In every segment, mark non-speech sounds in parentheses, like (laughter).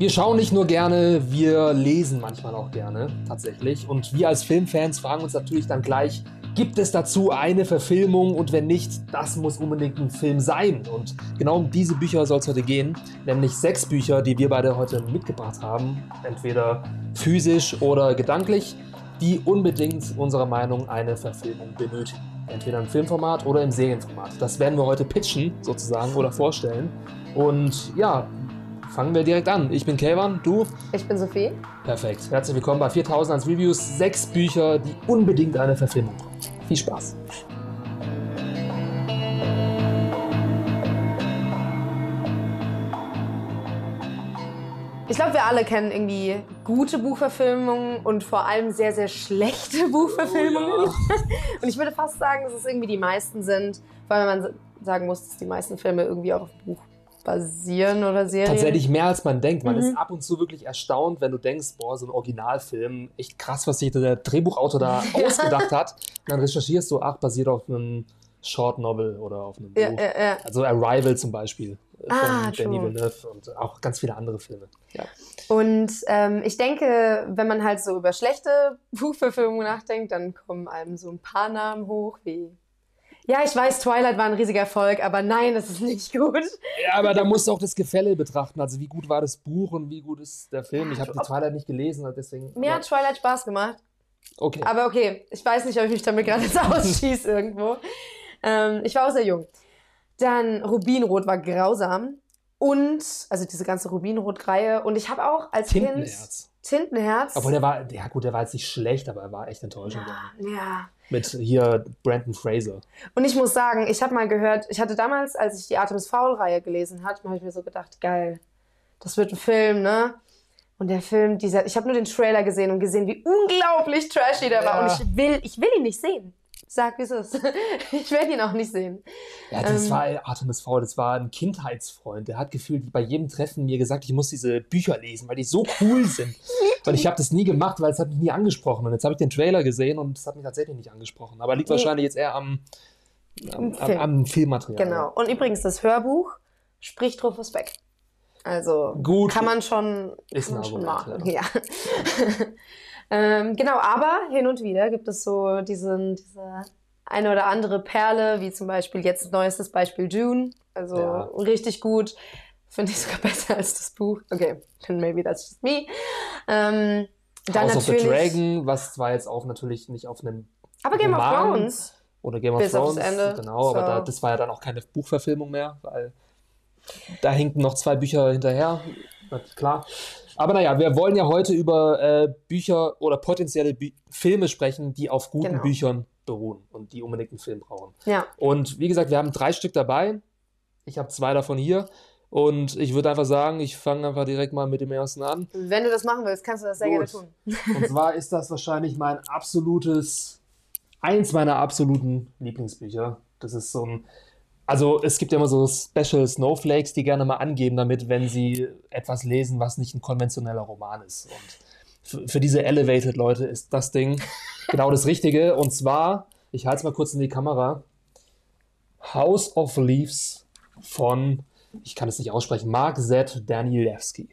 Wir schauen nicht nur gerne, wir lesen manchmal auch gerne, tatsächlich. Und wir als Filmfans fragen uns natürlich dann gleich, gibt es dazu eine Verfilmung und wenn nicht, das muss unbedingt ein Film sein. Und genau um diese Bücher soll es heute gehen, nämlich sechs Bücher, die wir beide heute mitgebracht haben, entweder physisch oder gedanklich, die unbedingt unserer Meinung eine Verfilmung benötigen. Entweder im Filmformat oder im Serienformat. Das werden wir heute pitchen, sozusagen, oder vorstellen. Und ja, fangen wir direkt an. Ich bin Kelvan, du? Ich bin Sophie. Perfekt. Herzlich willkommen bei 4000 als Reviews. Sechs Bücher, die unbedingt eine Verfilmung brauchen. Viel Spaß. Ich glaube, wir alle kennen irgendwie gute Buchverfilmungen und vor allem sehr, sehr schlechte Buchverfilmungen. Oh, ja. (laughs) Und ich würde fast sagen, dass es irgendwie die meisten sind, weil man sagen muss, dass die meisten Filme irgendwie auch auf Buch basieren oder Serien. Tatsächlich mehr als man denkt. Man Mhm. ist ab und zu wirklich erstaunt, wenn du denkst, boah, so ein Originalfilm, echt krass, was sich der Drehbuchautor da (laughs) ausgedacht hat. Und dann recherchierst du, ach, basiert auf einem Short Novel oder auf einem Ja, Buch. ja, ja. Also Arrival zum Beispiel äh, von Ah, Denis true. Villeneuve und auch ganz viele andere Filme. Ja. Und ähm, ich denke, wenn man halt so über schlechte (laughs) Buchverfilmungen nachdenkt, dann kommen einem so ein paar Namen hoch, wie. Ja, ich weiß, Twilight war ein riesiger Erfolg, aber nein, das ist nicht gut. ja, aber da musst du auch das Gefälle betrachten. Also wie gut war das Buch und wie gut ist der Film. Ich habe die Twilight nicht gelesen, deswegen. Mir hat Twilight Spaß gemacht. okay. Aber okay, ich weiß nicht, ob ich mich damit gerade jetzt (laughs) ausschieße irgendwo. Ähm, ich war auch sehr jung. Dann Rubinrot war grausam. Und, also diese ganze Rubinrot-Reihe. Und ich habe auch als Tintenherz. Kind Tintenherz. Obwohl der war, ja gut, der war jetzt nicht schlecht, aber er war echt enttäuschend. ja. Mit hier Brandon Fraser. Und ich muss sagen, ich habe mal gehört, ich hatte damals, als ich die Artemis Fowl-Reihe gelesen hatte, habe ich mir so gedacht, geil, das wird ein Film, ne? Und der Film, dieser, ich habe nur den Trailer gesehen und gesehen, wie unglaublich trashy der war. Ja. Und ich will, ich will ihn nicht sehen. Sag, wie es ist. (laughs) Ich werde ihn auch nicht sehen. Ja, das Ähm. war Artemis Fowl, das war ein Kindheitsfreund. Der hat gefühlt bei jedem Treffen mir gesagt, ich muss diese Bücher lesen, weil die so cool sind. Und ich habe das nie gemacht, weil es hat mich nie angesprochen. Und jetzt habe ich den Trailer gesehen und es hat mich tatsächlich nicht angesprochen. Aber liegt Nee. wahrscheinlich jetzt eher am, am, Im am, Film. am Filmmaterial. Genau. Und übrigens, das Hörbuch spricht Rufus Beck. Also Gut. kann man schon, Ist kann man schon machen. Ja. (laughs) ähm, genau, aber hin und wieder gibt es so diesen, diese eine oder andere Perle, wie zum Beispiel jetzt neuestes Beispiel June. Also Ja. richtig gut. Finde ich sogar (laughs) besser als das Buch. Okay, then maybe that's just me. Ähm, dann House of the natürlich. Dragon, was zwar jetzt auch natürlich nicht auf einem aber Game of Roman. Thrones. oder Game of Bis Thrones, genau, aber So. da, das war ja dann auch keine Buchverfilmung mehr, weil da hinkten noch zwei Bücher hinterher, klar. Aber naja, wir wollen ja heute über äh, Bücher oder potenzielle Bü Filme sprechen, die auf guten Genau. Büchern beruhen und die unbedingt einen Film brauchen. Ja. Und wie gesagt, wir haben drei Stück dabei. Ich habe zwei davon hier. Und ich würde einfach sagen, ich fange einfach direkt mal mit dem ersten an. Wenn du das machen willst, kannst du das sehr Gut. gerne tun. Und zwar ist das wahrscheinlich mein absolutes, eins meiner absoluten Lieblingsbücher. Das ist so ein, also es gibt ja immer so Special Snowflakes, die gerne mal angeben damit, wenn sie etwas lesen, was nicht ein konventioneller Roman ist. Und für, diese Elevated-Leute ist das Ding genau das Richtige. Und zwar, ich halte es mal kurz in die Kamera, House of Leaves von, ich kann es nicht aussprechen, Mark Z. Danielewski.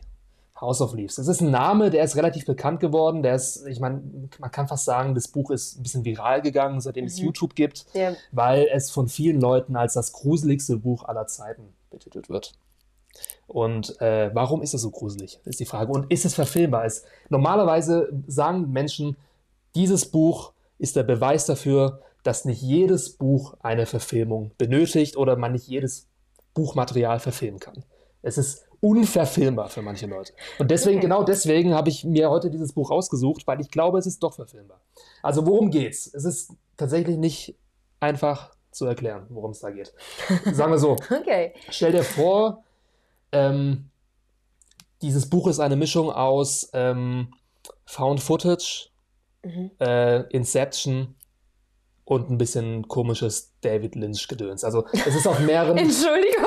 House of Leaves. Das ist ein Name, der ist relativ bekannt geworden. Der ist, ich meine, man kann fast sagen, das Buch ist ein bisschen viral gegangen, seitdem es Mhm. YouTube gibt, Der, weil es von vielen Leuten als das gruseligste Buch aller Zeiten betitelt wird. Und äh, warum ist es so gruselig, ist die Frage. Und ist es verfilmbar? Es, normalerweise sagen Menschen, dieses Buch ist der Beweis dafür, dass nicht jedes Buch eine Verfilmung benötigt oder man nicht jedes Buchmaterial verfilmen kann. Es ist unverfilmbar für manche Leute. Und deswegen, Okay. genau deswegen habe ich mir heute dieses Buch ausgesucht, weil ich glaube, es ist doch verfilmbar. Also worum geht's? Es ist tatsächlich nicht einfach zu erklären, worum es da geht. Sagen wir so, (laughs) okay. stell dir vor, ähm, dieses Buch ist eine Mischung aus ähm, Found Footage, Mhm. äh, Inception und ein bisschen komisches David Lynch-Gedöns. Also es ist auf mehreren... (laughs) Entschuldigung.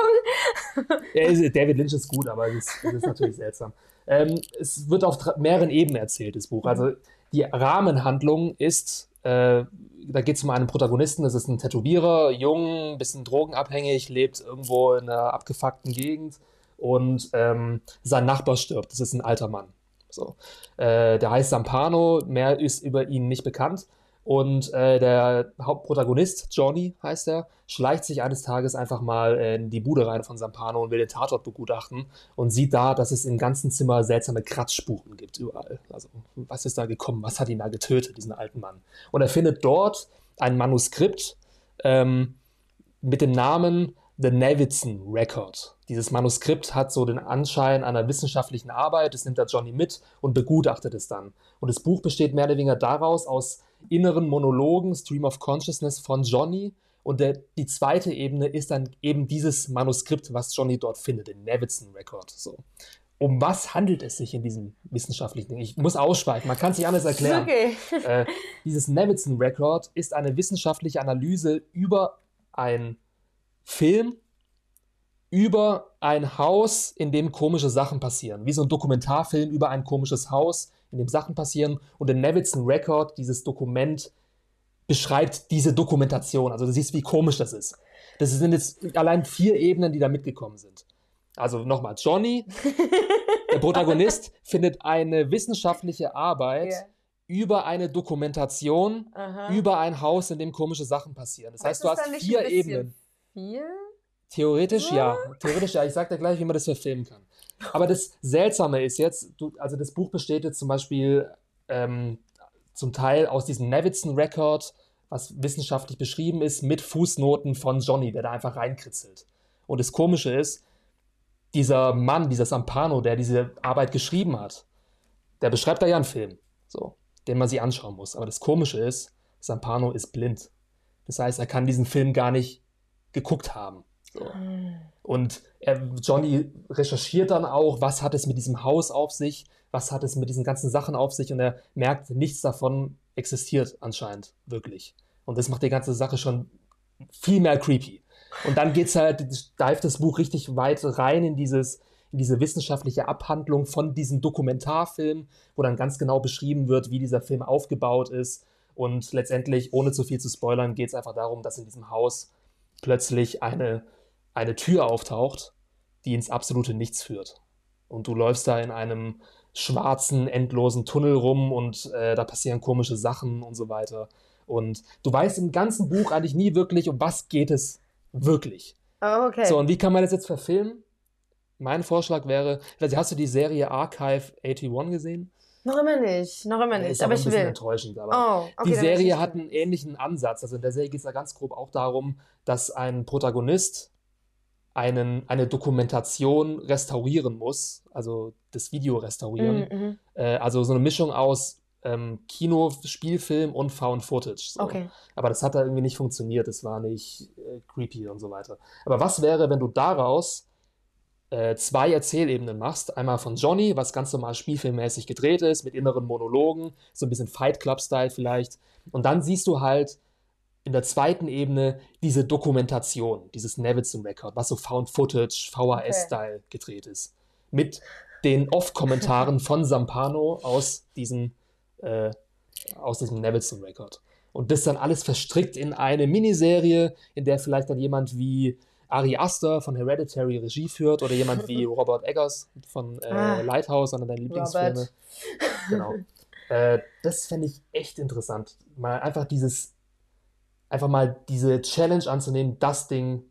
Ist- David Lynch ist gut, aber es ist, ist natürlich seltsam. Ähm, es wird auf mehreren Ebenen erzählt, das Buch. Also die Rahmenhandlung ist, äh, da geht es um einen Protagonisten, das ist ein Tätowierer, jung, bisschen drogenabhängig, lebt irgendwo in einer abgefuckten Gegend und ähm, sein Nachbar stirbt. Das ist ein alter Mann. So. Äh, der heißt Sampano, mehr ist über ihn nicht bekannt. Und äh, der Hauptprotagonist, Johnny heißt er, schleicht sich eines Tages einfach mal in die Bude rein von Sampano und will den Tatort begutachten und sieht da, dass es im ganzen Zimmer seltsame Kratzspuren gibt überall. Also, was ist da gekommen? Was hat ihn da getötet, diesen alten Mann? Und er findet dort ein Manuskript ähm, mit dem Namen The Nevitzen Record. Dieses Manuskript hat so den Anschein einer wissenschaftlichen Arbeit. Das nimmt der Johnny mit und begutachtet es dann. Und das Buch besteht mehr oder weniger daraus aus inneren Monologen, Stream of Consciousness von Johnny. Und der, die zweite Ebene ist dann eben dieses Manuskript, was Johnny dort findet, den Nevitzen Record. So. Um was handelt es sich in diesem wissenschaftlichen Ding? Ich muss ausschweifen, man kann es nicht anders erklären. Okay. (laughs) Äh, dieses Nevitzen Record ist eine wissenschaftliche Analyse über ein Film über ein Haus, in dem komische Sachen passieren. Wie so ein Dokumentarfilm über ein komisches Haus, in dem Sachen passieren. Und der Nevitzen Record, dieses Dokument, beschreibt diese Dokumentation. Also du siehst, wie komisch das ist. Das sind jetzt allein vier Ebenen, die da mitgekommen sind. Also nochmal, Johnny, der (laughs) Protagonist, findet eine wissenschaftliche Arbeit Ja. über eine Dokumentation Aha. über ein Haus, in dem komische Sachen passieren. Das heißt, du hast vier Ebenen. Viel? Theoretisch ja. Theoretisch ja. Ich sag dir gleich, wie man das verfilmen kann. Aber das Seltsame ist jetzt, du, also das Buch besteht jetzt zum Beispiel ähm, zum Teil aus diesem Nevitzen Record, was wissenschaftlich beschrieben ist, mit Fußnoten von Johnny, der da einfach reinkritzelt. Und das Komische ist, dieser Mann, dieser Sampano, der diese Arbeit geschrieben hat, der beschreibt da ja einen Film, so, den man sich anschauen muss. Aber das Komische ist, Sampano ist blind. Das heißt, er kann diesen Film gar nicht geguckt haben. So. Und er, Johnny recherchiert dann auch, was hat es mit diesem Haus auf sich, was hat es mit diesen ganzen Sachen auf sich und er merkt, nichts davon existiert anscheinend wirklich. Und das macht die ganze Sache schon viel mehr creepy. Und dann geht's halt, dive das Buch richtig weit rein in dieses, in diese wissenschaftliche Abhandlung von diesem Dokumentarfilm, wo dann ganz genau beschrieben wird, wie dieser Film aufgebaut ist. Und letztendlich, ohne zu viel zu spoilern, geht es einfach darum, dass in diesem Haus plötzlich eine, eine Tür auftaucht, die ins absolute Nichts führt. Und du läufst da in einem schwarzen, endlosen Tunnel rum und äh, da passieren komische Sachen und so weiter. Und du weißt im ganzen Buch eigentlich nie wirklich, um was geht es wirklich. Oh, okay. So, und wie kann man das jetzt verfilmen? Mein Vorschlag wäre, nicht, hast du die Serie Archive 81 gesehen? noch immer nicht, noch immer Der nicht, ist aber ich bisschen will. enttäuschend. Aber Oh, okay, die Serie hat einen ähnlichen Ansatz. Also in der Serie geht es da ganz grob auch darum, dass ein Protagonist einen, eine Dokumentation restaurieren muss, also das Video restaurieren. Mhm, mhm. Äh, also so eine Mischung aus ähm, Kino, Spielfilm und Found Footage. So. Okay. Aber das hat da irgendwie nicht funktioniert. Das war nicht äh, creepy und so weiter. Aber was wäre, wenn du daraus äh, zwei Erzählebenen machst? Einmal von Johnny, was ganz normal spielfilmmäßig gedreht ist, mit inneren Monologen, so ein bisschen Fight Club-Style vielleicht. Und dann siehst du halt in der zweiten Ebene diese Dokumentation, dieses Nevitzen Record, was so Found Footage, VHS-Style gedreht ist. Mit den Off-Kommentaren (laughs) von Sampano aus diesem, äh, aus diesem Nevitzen Record. Und das dann alles verstrickt in eine Miniserie, in der vielleicht dann jemand wie Ari Aster von Hereditary Regie führt oder jemand wie (laughs) Robert Eggers von äh, Ah. Lighthouse, einer deiner Lieblingsfilme. Robert. Genau. äh, das fände ich echt interessant. Mal einfach dieses, einfach mal diese Challenge anzunehmen, das Ding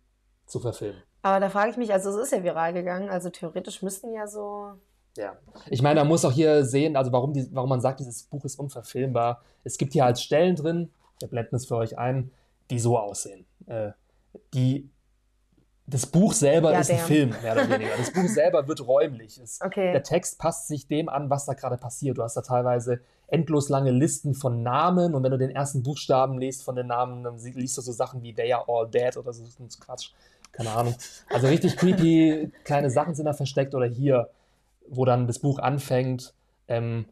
zu verfilmen. Aber da frage ich mich, also es ist ja viral gegangen, also theoretisch müssten ja so. Ja. Ich meine, man muss auch hier sehen, also warum, die, warum man sagt, dieses Buch ist unverfilmbar. Es gibt hier halt Stellen drin, wir blenden es für euch ein, die so aussehen. Äh, die, das Buch selber Ja, ist ein damn. Film, mehr oder (laughs) weniger. Das Buch selber wird räumlich. Es, Okay. Der Text passt sich dem an, was da gerade passiert. Du hast da teilweise endlos lange Listen von Namen und wenn du den ersten Buchstaben liest von den Namen, dann liest du so Sachen wie They are all dead oder so das ist Quatsch. Keine Ahnung. Also richtig creepy kleine Sachen sind da versteckt oder hier, wo dann das Buch anfängt, ähm,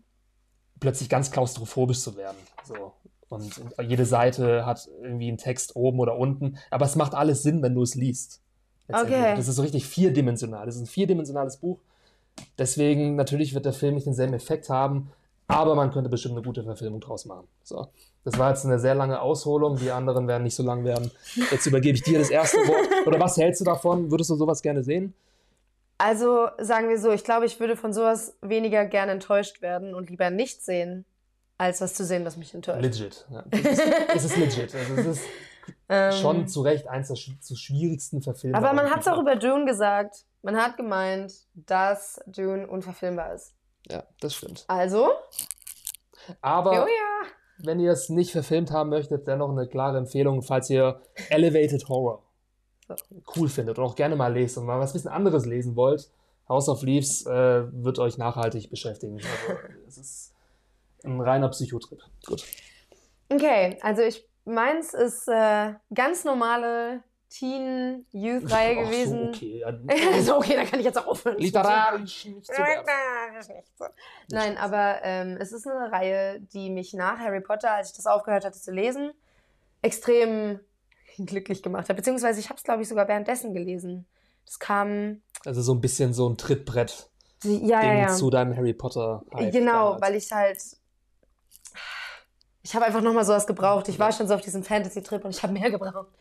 plötzlich ganz klaustrophobisch zu werden. So. Und jede Seite hat irgendwie einen Text oben oder unten, aber es macht alles Sinn, wenn du es liest. Okay. Das ist so richtig vierdimensional. Das ist ein vierdimensionales Buch. Deswegen, natürlich wird der Film nicht denselben Effekt haben, aber man könnte bestimmt eine gute Verfilmung draus machen. So. Das war jetzt eine sehr lange Ausholung, die anderen werden nicht so lang werden. Jetzt übergebe ich dir das erste Wort. Oder was hältst du davon? Würdest du sowas gerne sehen? Also sagen wir so, ich glaube, ich würde von sowas weniger gerne enttäuscht werden und lieber nicht sehen, als was zu sehen, was mich enttäuscht. Legit. Ja. Es, ist, es ist legit. Also es ist Ähm, schon zu Recht eins der sch zu schwierigsten Verfilmungen. aber man hat es auch über Dune gesagt. Man hat gemeint, dass Dune unverfilmbar ist. Ja, das stimmt. Also, Aber oh ja. wenn ihr es nicht verfilmt haben möchtet, dennoch eine klare Empfehlung, falls ihr Elevated Horror So. cool findet und auch gerne mal lest und mal was bisschen anderes lesen wollt. House of Leaves äh, wird euch nachhaltig beschäftigen. Also, es ist ein reiner Psychotrip. Gut. Okay, also ich meins ist äh, ganz normale Teen-Youth-Reihe Ach so, gewesen. okay. Ja, (laughs) also okay, dann kann ich jetzt auch aufhören. Literarisch nicht zu. Literarisch nicht so. Nein, aber ähm, es ist eine Reihe, die mich nach Harry Potter, als ich das aufgehört hatte zu lesen, extrem (laughs) glücklich gemacht hat. Beziehungsweise ich habe es, glaube ich, sogar währenddessen gelesen. Das kam, Also so ein bisschen so ein Trittbrett ja, ja, Ding ja. zu deinem Harry Potter. Genau, damals. weil ich halt. Ich habe einfach nochmal sowas gebraucht. Ich war schon so auf diesem Fantasy-Trip und ich habe mehr gebraucht.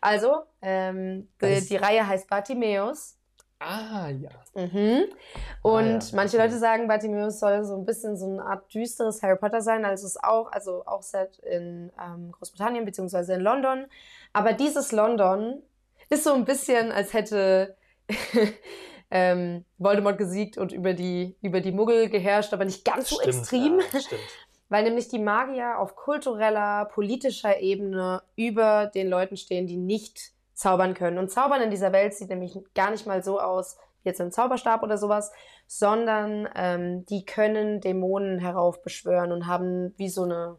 Also, ähm, die, die Reihe heißt Bartimeus. Ah, ja. Mhm. Und Ah, ja, manche. Leute sagen, Bartimeus soll so ein bisschen so eine Art düsteres Harry Potter sein. Also es ist auch, also auch set in ähm, Großbritannien beziehungsweise in London. Aber dieses London ist so ein bisschen, als hätte (laughs) ähm, Voldemort gesiegt und über die, über die Muggel geherrscht, aber nicht ganz so Stimmt, extrem. Ja, stimmt. Weil nämlich die Magier auf kultureller, politischer Ebene über den Leuten stehen, die nicht zaubern können. Und Zaubern in dieser Welt sieht nämlich gar nicht mal so aus, wie jetzt ein Zauberstab oder sowas, sondern ähm, die können Dämonen heraufbeschwören und haben wie so eine,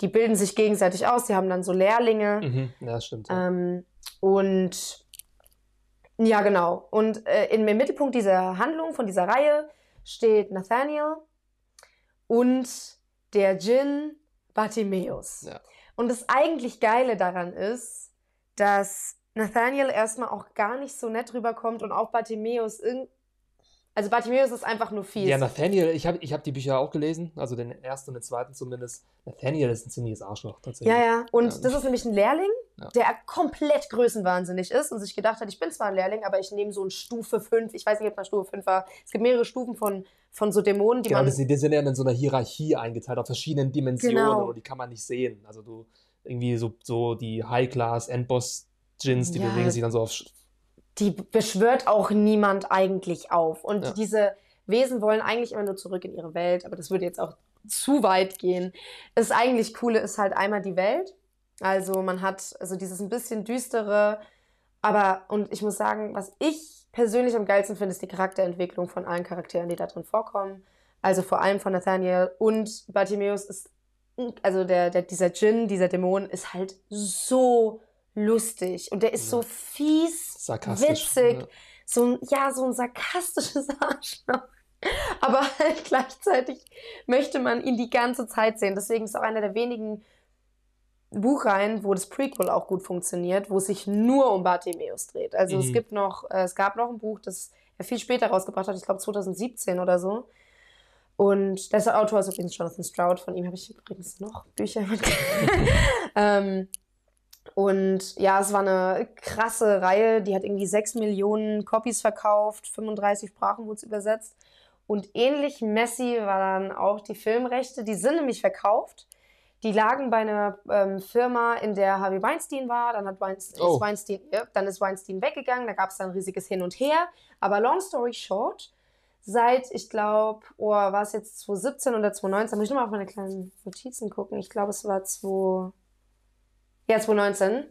die bilden sich gegenseitig aus, die haben dann so Lehrlinge. Mhm. Ja, stimmt. Ja. Ähm, und ja, genau. Und äh, im Mittelpunkt dieser Handlung, von dieser Reihe, steht Nathaniel und der Djinn Bartimeus. Ja. Und das eigentlich Geile daran ist, dass Nathaniel erstmal auch gar nicht so nett rüberkommt und auch Bartimeus irgend. Also Bartimeus ist einfach nur fies. Ja, Nathaniel, ich habe ich hab die Bücher auch gelesen, also den ersten und den zweiten zumindest. Nathaniel ist ein ziemliches Arschloch tatsächlich. Ja, ja. Und Ja. das ist nämlich ein Lehrling, Ja. der komplett größenwahnsinnig ist und sich gedacht hat, ich bin zwar ein Lehrling, aber ich nehme so ein Stufe 5. Ich weiß nicht, ob das Stufe 5 war. Es gibt mehrere Stufen von, von so Dämonen, die Genau, man. das, die sind ja in so einer Hierarchie eingeteilt, auf verschiedenen Dimensionen Genau. und die kann man nicht sehen. Also du, irgendwie so, so die High-Class, Endboss-Djinns, die Ja. bewegen sich dann so auf. Die beschwört auch niemand eigentlich auf. Und Ja. diese Wesen wollen eigentlich immer nur zurück in ihre Welt, aber das würde jetzt auch zu weit gehen. Das eigentlich Coole ist halt einmal die Welt. Also man hat also dieses ein bisschen düstere, aber und ich muss sagen, was ich persönlich am geilsten finde, ist die Charakterentwicklung von allen Charakteren, die da drin vorkommen. Also vor allem von Nathaniel und Bartimeus ist, also der, der, dieser Djinn, dieser Dämon ist halt so lustig und der ist so Ja. fies, Sarkastisch. witzig, Ja. so ein, ja, so ein sarkastisches (laughs) Arschloch. Aber halt (laughs) gleichzeitig möchte man ihn die ganze Zeit sehen. Deswegen ist auch einer der wenigen Buchreihen, wo das Prequel auch gut funktioniert, wo es sich nur um Bartimeus dreht. Also es Mhm. gibt noch, äh, es gab noch ein Buch, das er viel später rausgebracht hat, ich glaube 2017 oder so. Und der Autor ist übrigens Jonathan Stroud, von ihm habe ich übrigens noch Bücher (laughs) ähm, und ja, es war eine krasse Reihe, die hat irgendwie 6 Millionen Copies verkauft, 35 Sprachen wurde es übersetzt. Und ähnlich messy war dann auch die Filmrechte, die sind nämlich verkauft. Die lagen bei einer ähm, Firma, in der Harvey Weinstein war. Dann hat Weinstein, Oh. ist Weinstein, ja, dann ist Weinstein weggegangen. Da gab es dann ein riesiges Hin und Her. Aber long story short, seit, ich glaube, oh, war es jetzt 2017 oder 2019, muss ich nochmal auf meine kleinen Notizen gucken. Ich glaube, es war 2, ja, 2019,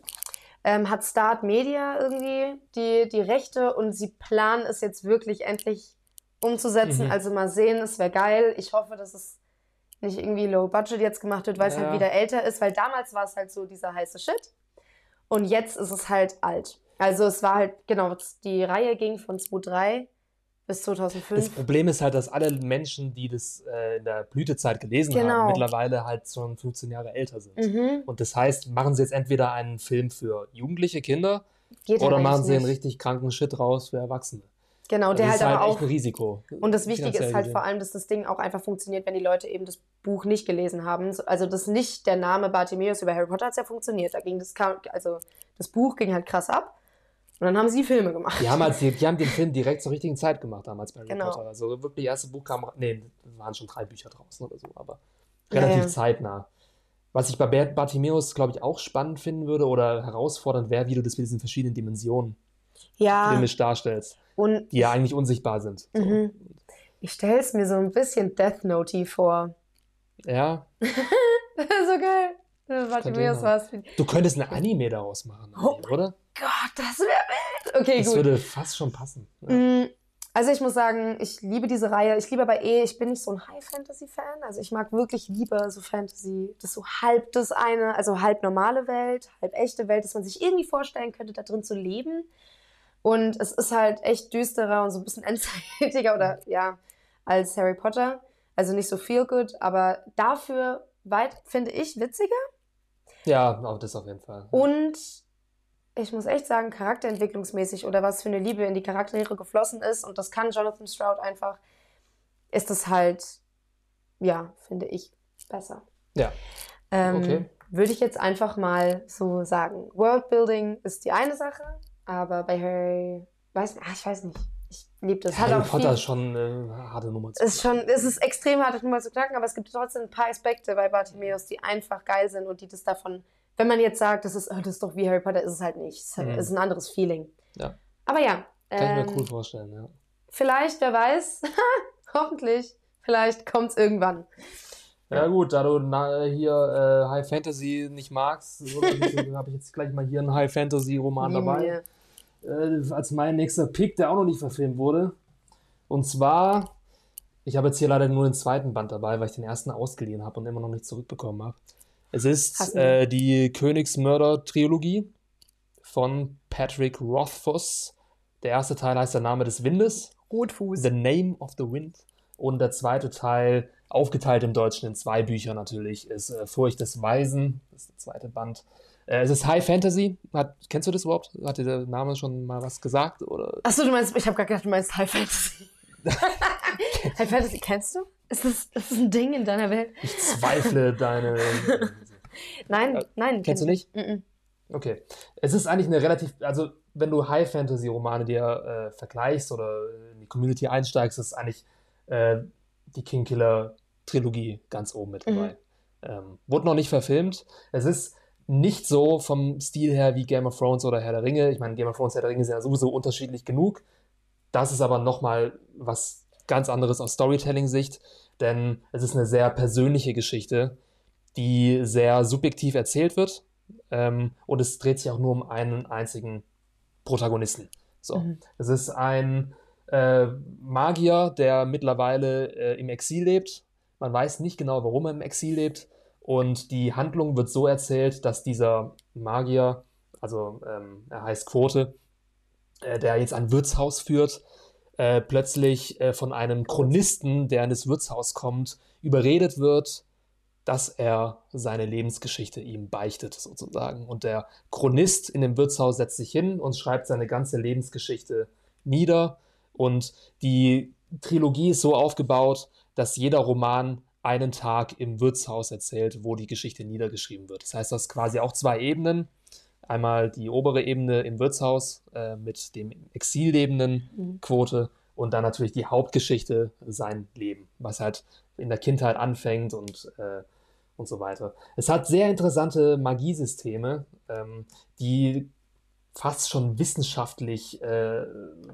ähm, hat Start Media irgendwie die, die Rechte und sie planen es jetzt wirklich endlich umzusetzen. Mhm. Also mal sehen, es wäre geil. Ich hoffe, dass es nicht irgendwie low budget jetzt gemacht wird, weil es Ja. halt wieder älter ist, weil damals war es halt so dieser heiße Shit und jetzt ist es halt alt. Also es war halt, genau, die Reihe ging von 2003 bis 2005. Das Problem ist halt, dass alle Menschen, die das äh, in der Blütezeit gelesen Genau. haben, mittlerweile halt schon 15 Jahre älter sind. Mhm. Und das heißt, machen sie jetzt entweder einen Film für jugendliche Kinder Geht oder halt machen sie einen nicht. richtig kranken Shit raus für Erwachsene. Genau, der das halt ist aber halt auch ein Risiko. Und das Wichtige ist halt gesehen. vor allem, dass das Ding auch einfach funktioniert, wenn die Leute eben das Buch nicht gelesen haben. Also das nicht der Name Bartimeus über Harry Potter hat ja funktioniert. Da ging das kam- also das Buch ging halt krass ab Und dann haben sie Filme gemacht. Die haben, halt, die, die haben den Film direkt zur richtigen Zeit gemacht damals bei Harry Genau. Potter. Also wirklich, das erste Buch kam, nee, waren schon drei Bücher draußen oder so, aber Ja, relativ ja. zeitnah. Was ich bei Bert Bartimeus, glaube ich, auch spannend finden würde oder herausfordernd wäre, wie du das mit diesen verschiedenen Dimensionen Ja, filmisch darstellst, und die ja eigentlich unsichtbar sind. So. Mhm. ich stelle es mir so ein bisschen Death Note vor. Ja, (laughs) so geil. Bartimeus war es. du könntest ein Anime daraus machen, Oh oder? Das wäre wild. Okay, Das gut. würde fast schon passen. Mm, Also ich muss sagen, ich liebe diese Reihe. Ich liebe aber eh, ich bin nicht so ein High-Fantasy-Fan. Also ich mag wirklich lieber so Fantasy, das so halb das eine, also halb normale Welt, halb echte Welt, dass man sich irgendwie vorstellen könnte, da drin zu leben. Und es ist halt echt düsterer und so ein bisschen (laughs) endzeitiger oder ja, als Harry Potter. Also nicht so feel good, aber dafür weit, finde ich, witziger. Ja, aber das auf jeden Fall. Und ich muss echt sagen, charakterentwicklungsmäßig oder was für eine Liebe in die Charaktere geflossen ist, und das kann Jonathan Stroud einfach, ist es halt, ja, finde ich, besser. Ja. Ähm, Okay. Würde ich jetzt einfach mal so sagen. Worldbuilding ist die eine Sache, aber bei Harry, weiß, ah, ich weiß nicht. Ich liebe das. Harry Potter viel, ist schon eine harte Nummer zu ist schon, es ist extrem hart, das mal zu knacken, aber es gibt trotzdem ein paar Aspekte bei Bartimeus, die einfach geil sind und die das davon, wenn man jetzt sagt, das ist, oh, das ist doch wie Harry Potter, ist es halt nicht. Es ist, Mhm. ist ein anderes Feeling. Ja. Aber ja, Kann ich ähm, mir cool vorstellen, ja. vielleicht, wer weiß, (laughs) hoffentlich, vielleicht kommt es irgendwann. Ja gut, da du na, hier äh, High Fantasy nicht magst, so, (laughs) habe ich jetzt gleich mal hier einen High Fantasy Roman dabei. Äh, als mein nächster Pick, der auch noch nicht verfilmt wurde. Und zwar, ich habe jetzt hier leider nur den zweiten Band dabei, weil ich den ersten ausgeliehen habe und immer noch nicht zurückbekommen habe. Es ist äh, die Königsmörder-Trilogie von Patrick Rothfuss. Der erste Teil heißt Der Name des Windes. Rotfuß. The Name of the Wind. Und der zweite Teil, aufgeteilt im Deutschen in zwei Bücher natürlich, ist äh, Furcht des Weisen. Das ist der zweite Band. Äh, es ist High Fantasy. Hat, kennst du das überhaupt? Hat dir der Name schon mal was gesagt? Oder? Achso, du meinst, ich habe gerade gedacht, du meinst High Fantasy. (laughs) High Fantasy kennst du? Ist das, ist das ein Ding in deiner Welt? Ich zweifle deine. (laughs) Nein, Äh, nein. kennst du kenn ich nicht? Mhm. Okay. Es ist eigentlich eine relativ, also wenn du High Fantasy Romane dir äh, vergleichst oder in die Community einsteigst, ist eigentlich äh, die Kingkiller Trilogie ganz oben mit dabei. Ähm, wurde noch nicht verfilmt. Es ist nicht so vom Stil her wie Game of Thrones oder Herr der Ringe. Ich meine, Game of Thrones, Herr der Ringe sind ja sowieso unterschiedlich genug. Das ist aber nochmal was ganz anderes aus Storytelling-Sicht, denn es ist eine sehr persönliche Geschichte, die sehr subjektiv erzählt wird. Ähm, und es dreht sich auch nur um einen einzigen Protagonisten. So. Mhm. Es ist ein äh, Magier, der mittlerweile äh, im Exil lebt. Man weiß nicht genau, warum er im Exil lebt. Und die Handlung wird so erzählt, dass dieser Magier, also ähm, er heißt Quote, äh, der jetzt ein Wirtshaus führt, äh, plötzlich äh, von einem Chronisten, der in das Wirtshaus kommt, überredet wird, dass er seine Lebensgeschichte ihm beichtet, sozusagen. Und der Chronist in dem Wirtshaus setzt sich hin und schreibt seine ganze Lebensgeschichte nieder. Und die Trilogie ist so aufgebaut, dass jeder Roman einen Tag im Wirtshaus erzählt, wo die Geschichte niedergeschrieben wird. Das heißt, das quasi auch zwei Ebenen. Einmal die obere Ebene im Wirtshaus äh, mit dem im Exil lebenden Mhm. Quote und dann natürlich die Hauptgeschichte, sein Leben, was halt in der Kindheit anfängt und, äh, und so weiter. Es hat sehr interessante Magiesysteme, ähm, die fast schon wissenschaftlich äh,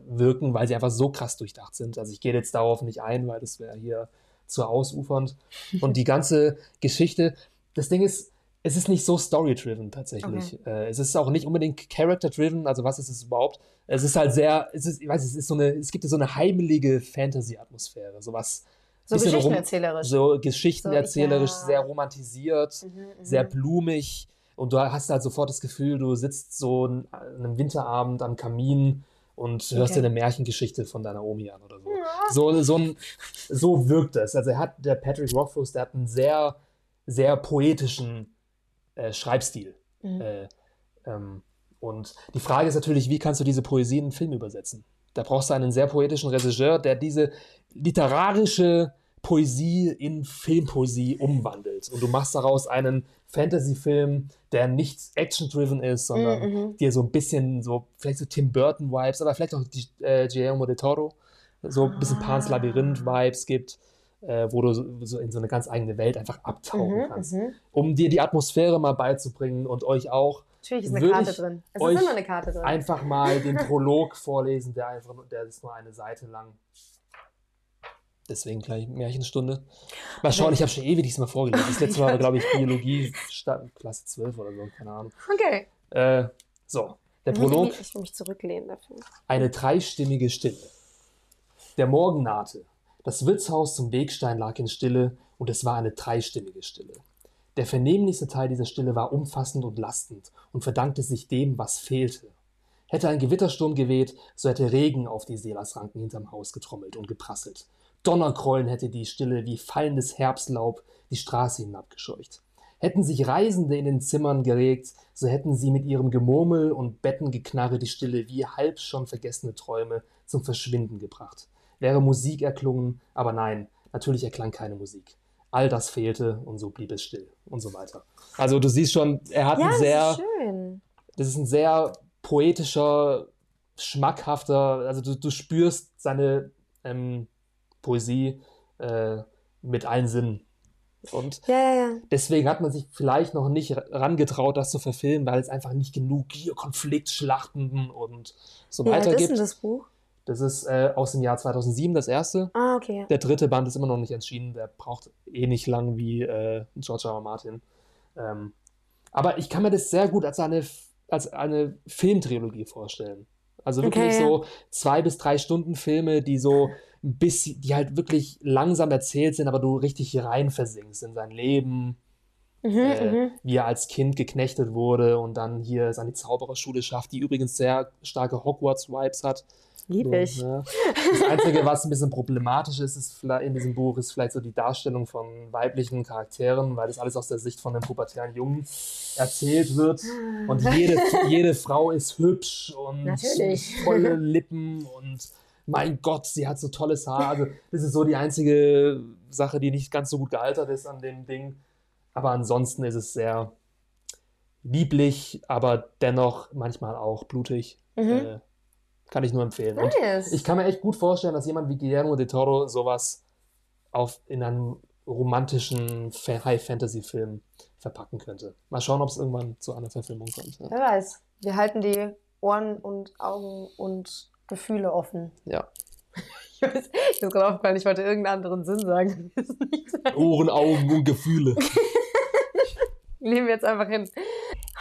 wirken, weil sie einfach so krass durchdacht sind. Also ich gehe jetzt darauf nicht ein, weil das wäre hier zu ausufernd. (laughs) Und die ganze Geschichte, das Ding ist, es ist nicht so story-driven tatsächlich. Äh, es ist auch nicht unbedingt character-driven, also was ist es überhaupt? Es ist halt sehr, es ist, ich weiß, es ist so eine, es gibt so eine heimelige Fantasy-Atmosphäre, sowas. So geschichtenerzählerisch. So geschichtenerzählerisch, So, ja. sehr romantisiert, Mhm, mhm. sehr blumig. Und du hast halt sofort das Gefühl, du sitzt so an einem Winterabend am Kamin und hörst Okay. dir eine Märchengeschichte von deiner Omi an oder so. Ja. So, so, ein, so wirkt es. Also er hat, der Patrick Rothfuss, der hat einen sehr, sehr poetischen äh, Schreibstil. Mhm. Äh, ähm, und die Frage ist natürlich, wie kannst du diese Poesie in einen Film übersetzen? Da brauchst du einen sehr poetischen Regisseur, der diese literarische Poesie in Filmpoesie umwandelt. Und du machst daraus einen Fantasy-Film, der nicht action-driven ist, sondern Mhm, dir so ein bisschen so, vielleicht so Tim Burton-Vibes, aber vielleicht auch die, äh, Guillermo del Toro, so ein bisschen Pans Ah. Labyrinth-Vibes gibt, äh, wo du so, in so eine ganz eigene Welt einfach abtauchen Mhm, kannst. mhm. Um dir die Atmosphäre mal beizubringen und euch auch Natürlich ist eine Karte drin. Es ist immer eine Karte drin. einfach mal den Prolog vorlesen, der einfach der ist nur eine Seite lang. Deswegen gleich Märchenstunde. Mal schauen, ich habe schon ewig mehr vorgelesen. Das letzte Mal (laughs) war, glaube ich, Biologie Klasse 12 oder so, keine Ahnung. Okay. Äh, so, der Prolog, Ich will mich zurücklehnen dafür. eine dreistimmige Stille. Der Morgen nahte. Das Wirtshaus zum Wegstein lag in Stille und es war eine dreistimmige Stille. Der vernehmlichste Teil dieser Stille war umfassend und lastend und verdankte sich dem, was fehlte. Hätte ein Gewittersturm geweht, so hätte Regen auf die Seelasranken hinterm Haus getrommelt und geprasselt. Donnerkrollen hätte die Stille wie fallendes Herbstlaub die Straße hinabgescheucht. Hätten sich Reisende in den Zimmern geregt, so hätten sie mit ihrem Gemurmel und Bettengeknarre die Stille wie halb schon vergessene Träume zum Verschwinden gebracht. Wäre Musik erklungen, aber nein, natürlich erklang keine Musik. All das fehlte und so blieb es still und so weiter. Also du siehst schon, er hat Ja, ein das sehr, ist schön. das ist ein sehr poetischer, schmackhafter, also du, du spürst seine ähm, Poesie äh, mit allen Sinnen. Und Ja, ja, ja. deswegen hat man sich vielleicht noch nicht rangetraut, das zu verfilmen, weil es einfach nicht genug Konfliktschlachten und so Wie alt weiter ist gibt. denn das Buch? Das ist äh, aus dem Jahr 2007 das erste. Ah, okay. Der dritte Band ist immer noch nicht entschieden. Der braucht eh nicht lang wie äh, George R. R. Martin. Ähm, aber ich kann mir das sehr gut als eine, als eine Filmtrilogie vorstellen. Also wirklich Okay, ja. so zwei bis drei Stunden Filme, die so ein bisschen, die halt wirklich langsam erzählt sind, aber du richtig rein versinkst in sein Leben, Mhm, äh, mhm. wie er als Kind geknechtet wurde und dann hier seine Zaubererschule schafft, die übrigens sehr starke Hogwarts-Vibes hat. Lieb So, ich. ja. (laughs) Das Einzige, was ein bisschen problematisch ist, ist in diesem Buch, ist vielleicht so die Darstellung von weiblichen Charakteren, weil das alles aus der Sicht von einem pubertären Jungen erzählt wird. Und (laughs) jede, jede Frau ist hübsch und Natürlich. volle (laughs) Lippen und mein Gott, sie hat so tolles Haar. Also, das ist so die einzige Sache, die nicht ganz so gut gealtert ist an dem Ding. Aber ansonsten ist es sehr lieblich, aber dennoch manchmal auch blutig. Mhm. Äh, kann ich nur empfehlen. Und Nice. ich kann mir echt gut vorstellen, dass jemand wie Guillermo del Toro sowas auf, in einem romantischen Fa- High-Fantasy-Film verpacken könnte. Mal schauen, ob es irgendwann zu einer Verfilmung kommt. Ja. Wer weiß. Wir halten die Ohren und Augen und Gefühle offen. ja. (laughs) Ich weiß, ist gerade aufgefallen, ich wollte irgendeinen anderen Sinn sagen. (laughs) Ohren, Augen und Gefühle. (laughs) Nehmen wir jetzt einfach hin.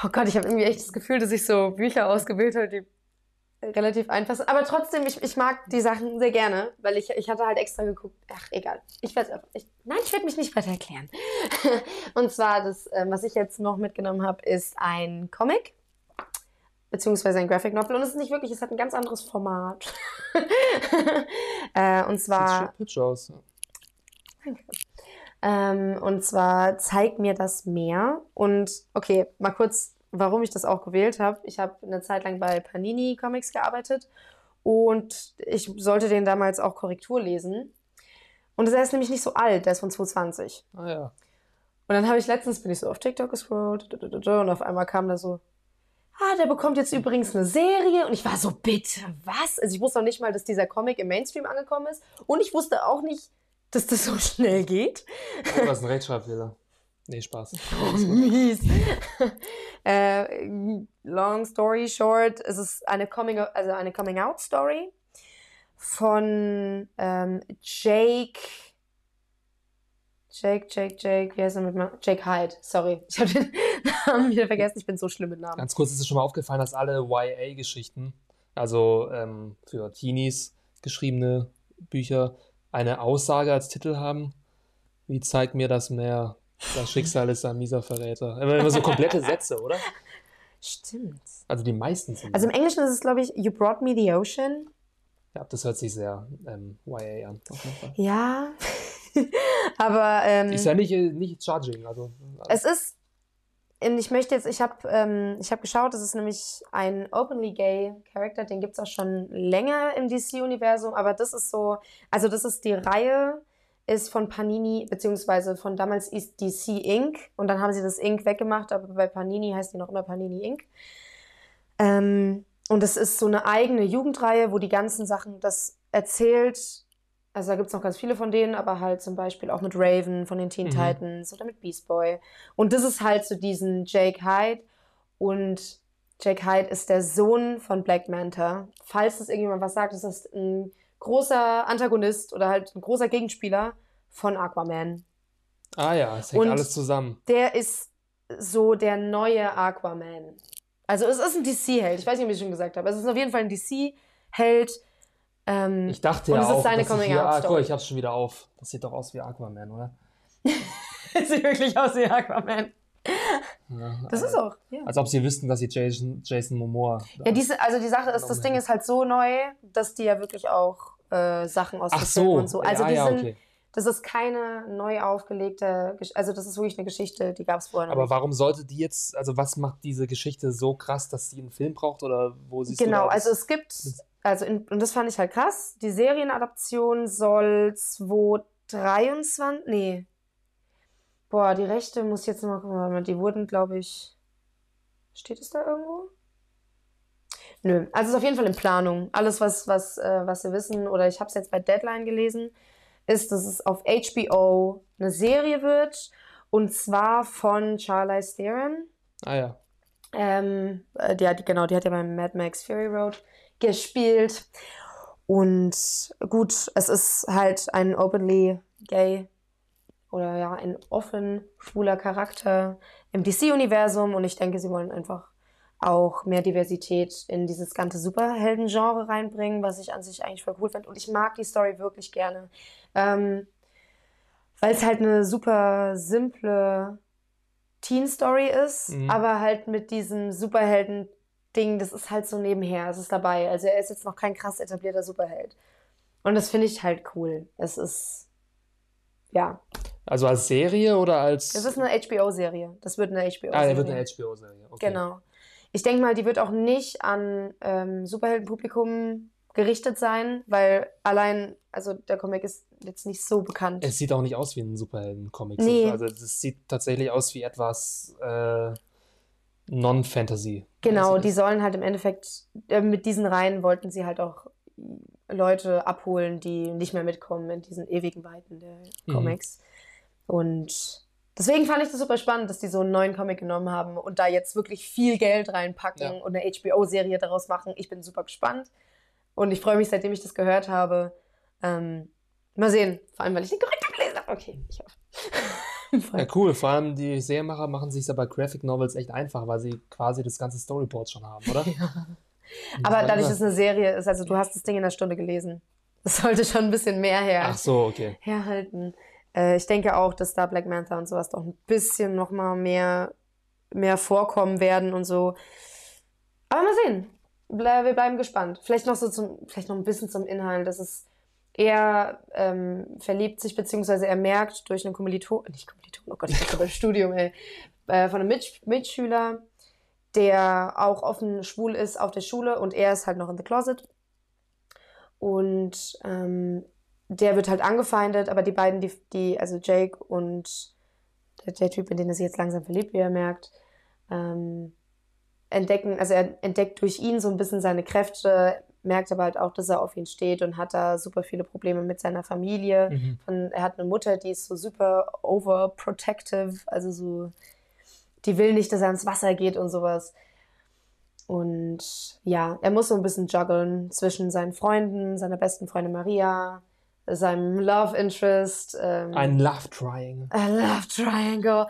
Oh Gott, ich habe irgendwie echt das Gefühl, dass ich so Bücher ausgewählt habe, die relativ einfach sind. Aber trotzdem, ich, ich mag die Sachen sehr gerne, weil ich, ich hatte halt extra geguckt. Ach, egal. Ich werde. Ich, nein, ich werde mich nicht weiter erklären. (laughs) Und zwar, das, ähm, was ich jetzt noch mitgenommen habe, ist ein Comic. Beziehungsweise ein Graphic Novel. Und es ist nicht wirklich, es hat ein ganz anderes Format. (laughs) äh, und Sieht zwar. hübsch aus. Ähm, und zwar zeig mir das Meer. Und okay, mal kurz, warum ich das auch gewählt habe. Ich habe eine Zeit lang bei Panini Comics gearbeitet und ich sollte den damals auch Korrektur lesen. Und er ist nämlich nicht so alt, der ist von 2020. Ah ja. Und dann habe ich letztens, bin ich so auf TikTok gescrollt und auf einmal kam da so, ah, der bekommt jetzt übrigens eine Serie. Und ich war so, bitte, was? Also ich wusste noch nicht mal, dass dieser Comic im Mainstream angekommen ist. Und ich wusste auch nicht, dass das so (laughs) schnell geht. Oh, das ist ein Rechtschreibfehler. Nee, Spaß. (laughs) Oh, mies. (laughs) äh, long story short, es ist eine Coming, also eine Coming Out Story von ähm, Jake. Jake, Jake, Jake, wie heißt er mit Namen? Jake Hyde, sorry. (laughs) Ich habe den Namen wieder vergessen, ich bin so schlimm mit Namen. Ganz kurz ist es schon mal aufgefallen, dass alle YA-Geschichten, also ähm, für Teenies geschriebene Bücher, eine Aussage als Titel haben. Wie zeigt mir das Meer? Das Schicksal ist ein mieser Verräter. Immer, immer so komplette Sätze, oder? (laughs) Stimmt. Also die meisten sind. Also im Englischen ist es, glaube ich, You Brought Me the Ocean. ja, das hört sich sehr ähm, YA an. Ja. (laughs) Aber ähm, Ist ja nicht, äh, nicht judging. Also, Es ist, ich möchte jetzt, ich habe ähm, ich hab geschaut, es ist nämlich ein openly gay Character, den gibt es auch schon länger im DC-Universum, aber das ist so, also das ist die Reihe, ist von Panini, beziehungsweise von damals ist DC Inc. Und dann haben sie das Inc. weggemacht, aber bei Panini heißt die noch immer Panini Inc. Ähm, und es ist so eine eigene Jugendreihe, wo die ganzen Sachen das erzählt. Also da gibt es noch ganz viele von denen, aber halt zum Beispiel auch mit Raven von den Teen Mhm. Titans oder mit Beast Boy. Und das ist halt so diesen Jake Hyde. Und Jake Hyde ist der Sohn von Black Manta. Falls das irgendjemand was sagt, ist das ein großer Antagonist oder halt ein großer Gegenspieler von Aquaman. Ah ja, es hängt Und- alles zusammen. Der ist so der neue Aquaman. Also es ist ein DC-Held. Ich weiß nicht, ob ich schon gesagt habe. Es ist auf jeden Fall ein DC-Held. Ähm, Ich dachte und ja es ist auch, seine dass ich hier, ah, guck, ich hab's schon wieder auf. Das sieht doch aus wie Aquaman, oder? (laughs) sieht wirklich aus wie Aquaman. Das äh, ist auch. Ja. Als ob sie wüssten, dass sie Jason, Jason Momoa. Ja, diese, also die Sache ist, das Ding ist halt so neu, dass die ja wirklich auch äh, Sachen aus Ach dem Film so. und so. Also ja, die ja, sind, okay. das ist keine neu aufgelegte, also das ist wirklich eine Geschichte, die gab es vorher noch Aber warum sollte die jetzt, also was macht diese Geschichte so krass, dass sie einen Film braucht oder wo du Genau, also es gibt, also in, und das fand ich halt krass, die Serienadaption soll 2023, nee, boah, die Rechte muss ich jetzt noch mal gucken, die wurden, glaube ich, steht es da irgendwo? Nö, also es ist auf jeden Fall in Planung. Alles, was, was, äh, was wir wissen, oder ich habe es jetzt bei Deadline gelesen, ist, dass es auf HBO eine Serie wird, und zwar von Charlize Theron. Ah ja. Ähm, äh, die hat, genau, die hat ja beim Mad Max Fury Road gespielt. Und gut, es ist halt ein openly gay oder ja, ein offen schwuler Charakter im DC-Universum und ich denke, sie wollen einfach auch mehr Diversität in dieses ganze Superhelden-Genre reinbringen, was ich an sich eigentlich voll cool finde. Und ich mag die Story wirklich gerne. Ähm, weil es halt eine super simple Teen-Story ist, Mhm. aber halt mit diesem Superhelden-Ding, das ist halt so nebenher, es ist dabei. Also er ist jetzt noch kein krass etablierter Superheld. Und das finde ich halt cool. Es ist, ja, Also als Serie oder als. es ist eine HBO-Serie. Das wird eine HBO-Serie. ah, der wird eine HBO-Serie. Okay. Genau. Ich denke mal, die wird auch nicht an ähm, Superheldenpublikum gerichtet sein, weil allein, also der Comic ist jetzt nicht so bekannt. Es sieht auch nicht aus wie ein Superhelden-Comic. Nee. Also es sieht tatsächlich aus wie etwas äh, Non-Fantasy. Genau, die sollen halt im Endeffekt, äh, mit diesen Reihen wollten sie halt auch Leute abholen, die nicht mehr mitkommen in diesen ewigen Weiten der Mhm. Und deswegen fand ich das super spannend, dass die so einen neuen Comic genommen haben und da jetzt wirklich viel Geld reinpacken Ja. und eine HBO-Serie daraus machen. Ich bin super gespannt und ich freue mich, seitdem ich das gehört habe. Ähm, mal sehen, vor allem, weil ich den Korrektor gelesen habe. Okay, ich hoffe. (laughs) Ja, cool. Vor allem die Serienmacher machen sich bei Graphic Novels echt einfach, weil sie quasi das ganze Storyboard schon haben, oder? (laughs) Aber Ja, dadurch, ja. dass es eine Serie ist, also du hast das Ding in einer Stunde gelesen. Das sollte schon ein bisschen mehr her, Ach so, okay. herhalten. Äh, ich denke auch, dass da Black Manta und sowas doch ein bisschen noch mal mehr, mehr vorkommen werden und so. Aber mal sehen. Ble wir bleiben gespannt. Vielleicht noch so zum, vielleicht noch ein bisschen zum Inhalt. Das ist er ähm, verliebt sich, beziehungsweise er merkt durch einen Kommiliton, nicht Kommiliton, oh Gott, ich dachte (laughs) bei Studium, ey, äh, von einem Mitsch Mitschüler, der auch offen schwul ist auf der Schule und er ist halt noch in the closet. Und ähm, der wird halt angefeindet, aber die beiden, die, die also Jake und der, der Typ, in den er sich jetzt langsam verliebt, wie er merkt, ähm, entdecken, also er entdeckt durch ihn so ein bisschen seine Kräfte, merkt aber halt auch, dass er auf ihn steht und hat da super viele Probleme mit seiner Familie. Mhm. Und er hat eine Mutter, die ist so super overprotective, also so, die will nicht, dass er ins Wasser geht und sowas. Und ja, er muss so ein bisschen juggeln zwischen seinen Freunden, seiner besten Freundin Maria, seinem Love Interest. Ähm, Ein Love Triangle. A Love Triangle.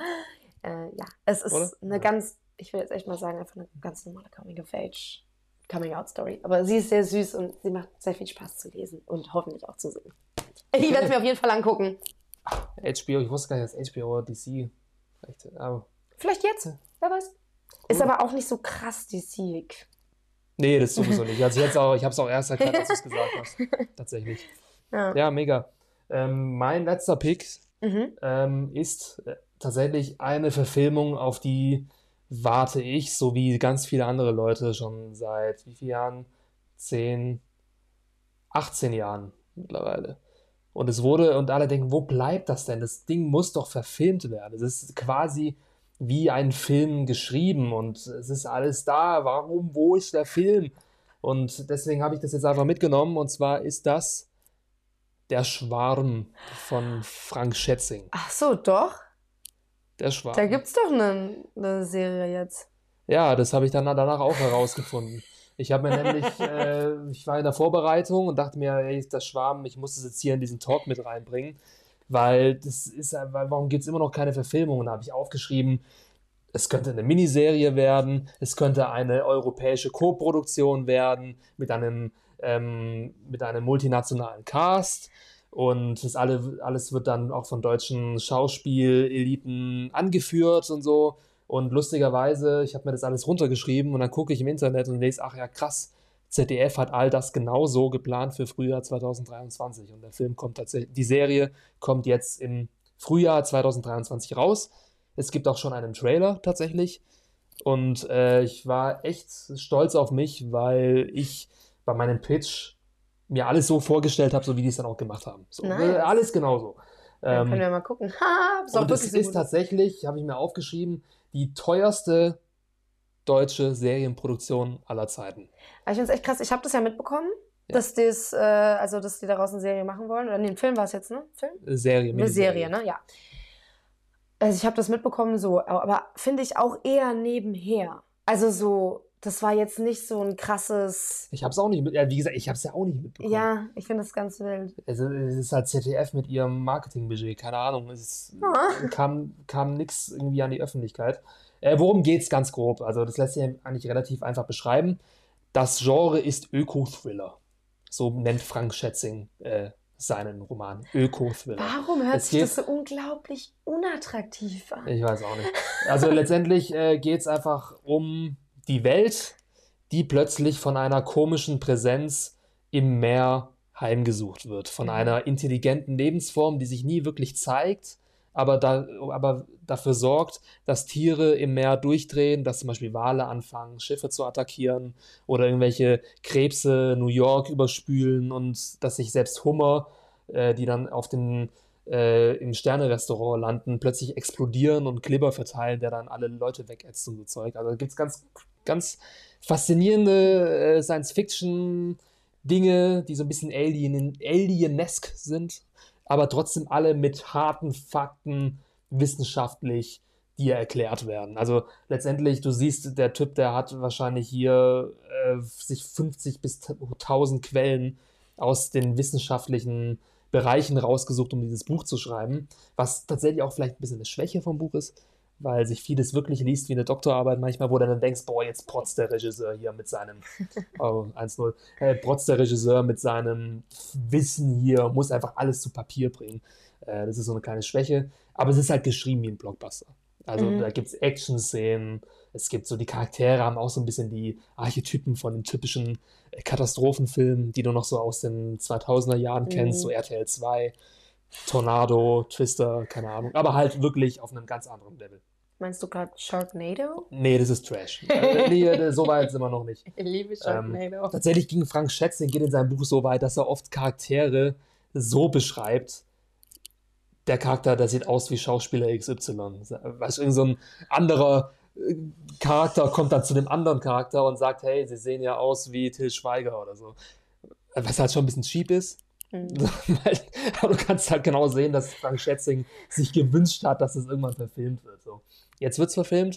Äh, ja, es ist Oder? eine Ja. ganz, ich will jetzt echt mal sagen, einfach eine ganz normale Coming of Age, Coming Out Story. Aber sie ist sehr süß und sie macht sehr viel Spaß zu lesen und hoffentlich auch zu sehen. Ich werde es mir auf jeden Fall angucken. HBO, ich wusste gar nicht, dass HBO DC Rechte. Aber Vielleicht jetzt, wer weiß. Ist aber auch nicht so krass DC-ig. nee, das sowieso nicht. Also jetzt auch, ich habe es auch erst erkannt, als du es gesagt hast. (laughs) Tatsächlich. Ja. Ja, mega. Ähm, mein letzter Pick Mhm. ähm, ist äh, tatsächlich eine Verfilmung, auf die warte ich, so wie ganz viele andere Leute schon seit wie vielen Jahren? 10, 18 Jahren mittlerweile. Und es wurde, und alle denken, wo bleibt das denn? Das Ding muss doch verfilmt werden. Es ist quasi wie ein Film geschrieben und es ist alles da. Warum, wo ist der Film? Und deswegen habe ich das jetzt einfach mitgenommen. Und zwar ist das Der Schwarm von Frank Schätzing. Ach so, doch. Der Schwarm. Da gibt's doch eine, eine Serie jetzt. Ja, das habe ich dann danach auch herausgefunden. Ich habe mir nämlich, (laughs) äh, ich war in der Vorbereitung und dachte mir, ey, das Schwarm, ich muss es jetzt hier in diesen Talk mit reinbringen, weil das ist, weil warum gibt es immer noch keine Verfilmung? Und da habe ich aufgeschrieben, es könnte eine Miniserie werden, es könnte eine europäische Co-Produktion werden mit einem, ähm, mit einem multinationalen Cast. Und das alle, alles wird dann auch von deutschen Schauspieleliten angeführt und so. Und lustigerweise, ich habe mir das alles runtergeschrieben und dann gucke ich im Internet und lese, ach ja, krass, ZDF hat all das genauso geplant für Frühjahr 2023. Und der Film kommt tatsächlich, die Serie kommt jetzt im Frühjahr 2023 raus. Es gibt auch schon einen Trailer tatsächlich. Und äh, ich war echt stolz auf mich, weil ich bei meinem Pitch mir alles so vorgestellt habe, so wie die es dann auch gemacht haben. So, Nice. äh, alles genauso. Dann Ähm, können wir mal gucken. (laughs) Ha, und so ist tatsächlich, habe ich mir aufgeschrieben, die teuerste deutsche Serienproduktion aller Zeiten. Aber ich finde es echt krass. Ich habe das ja mitbekommen, Ja. dass, das, äh, also, dass die daraus eine Serie machen wollen. Oder nee, ein Film war es jetzt, ne? Film? Serie, Eine Serie, ne? Ja. Also ich habe das mitbekommen, so, aber finde ich auch eher nebenher. Also so, das war jetzt nicht so ein krasses. Ich habe es auch nicht mit, ja, wie gesagt, ich habe es ja auch nicht mitbekommen. Ja, ich finde das ganz wild. Also, es ist halt ZDF mit ihrem Marketingbudget, keine Ahnung. Es Ah. kam, kam nichts irgendwie an die Öffentlichkeit. Äh, worum geht's ganz grob? Also, das lässt sich eigentlich relativ einfach beschreiben. Das Genre ist Öko-Thriller. So nennt Frank Schätzing äh, seinen Roman. Öko-Thriller. Warum hört Es sich geht- das so unglaublich unattraktiv an? Ich weiß auch nicht. Also letztendlich äh, geht es einfach um die Welt, die plötzlich von einer komischen Präsenz im Meer heimgesucht wird. Von Mhm. einer intelligenten Lebensform, die sich nie wirklich zeigt, aber, da, aber dafür sorgt, dass Tiere im Meer durchdrehen, dass zum Beispiel Wale anfangen, Schiffe zu attackieren oder irgendwelche Krebse New York überspülen und dass sich selbst Hummer, äh, die dann auf den äh, im Sterne-Restaurant landen, plötzlich explodieren und Kleber verteilen, der dann alle Leute wegätzt und so Zeug. Also da gibt es ganz, ganz faszinierende äh, Science-Fiction-Dinge, die so ein bisschen Alien, alienesk sind, aber trotzdem alle mit harten Fakten wissenschaftlich dir erklärt werden. Also letztendlich, du siehst, der Typ, der hat wahrscheinlich hier äh, sich 50 bis 1000 Quellen aus den wissenschaftlichen Bereichen rausgesucht, um dieses Buch zu schreiben, was tatsächlich auch vielleicht ein bisschen eine Schwäche vom Buch ist, weil sich vieles wirklich liest wie eine Doktorarbeit manchmal, wo du dann denkst, boah, jetzt protzt der Regisseur hier mit seinem, (laughs) oh, 1-0, äh, protzt der Regisseur mit seinem Wissen hier, muss einfach alles zu Papier bringen. Äh, das ist so eine kleine Schwäche, aber es ist halt geschrieben wie ein Blockbuster. Also Mhm. da gibt es Action-Szenen, es gibt so, die Charaktere haben auch so ein bisschen die Archetypen von den typischen äh, Katastrophenfilmen, die du noch so aus den 2000er Jahren kennst, Mhm. so RTL 2, Tornado, Twister, keine Ahnung, aber halt wirklich auf einem ganz anderen Level. Meinst du gerade Sharknado? Nee, das ist Trash. (laughs) nee, so weit sind wir noch nicht. Ich liebe Ähm, Tatsächlich ging Frank Schätzing geht in seinem Buch so weit, dass er oft Charaktere so beschreibt. Der Charakter, der sieht aus wie Schauspieler XY. Weißt du, irgend so ein anderer äh, Charakter kommt dann zu dem anderen Charakter und sagt, hey, sie sehen ja aus wie Till Schweiger oder so. Was halt schon ein bisschen cheap ist. (laughs) Mhm. Aber du kannst halt genau sehen, dass Frank Schätzing sich gewünscht hat, dass es irgendwann verfilmt wird. So. Jetzt wird es verfilmt.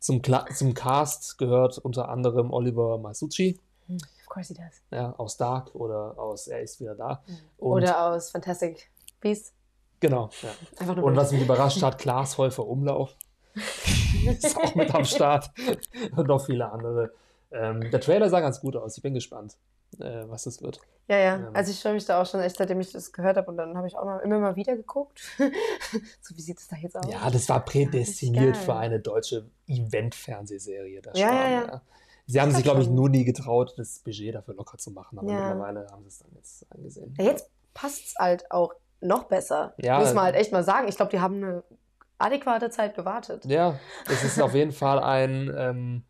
Zum, Kla zum Cast gehört unter anderem Oliver Masucci Of course he does. ja, aus Dark oder aus Er ist wieder da. Und Oder aus Fantastic Beasts. genau. Ja. Und was mich überrascht hat, Klaas Häufer Umlauf (laughs) ist auch mit am Start und noch viele andere. Ähm, der Trailer sah ganz gut aus. Ich bin gespannt, äh, was das wird. Ja, ja. Ähm. Also ich freue mich da auch schon echt, seitdem ich das gehört habe. Und dann habe ich auch mal, immer mal wieder geguckt. (laughs) so, wie sieht es da jetzt aus? Ja, das war prädestiniert geil. für eine deutsche Event-Fernsehserie. Ja, ja, ja. Sie haben sich, glaube ich, nur nie getraut, das Budget dafür locker zu machen. Aber Ja. mittlerweile haben sie es dann jetzt angesehen. Ja, jetzt passt es halt auch noch besser. Ja. Muss man halt echt mal sagen. Ich glaube, die haben eine adäquate Zeit gewartet. Ja, es ist auf jeden Fall ein, ähm,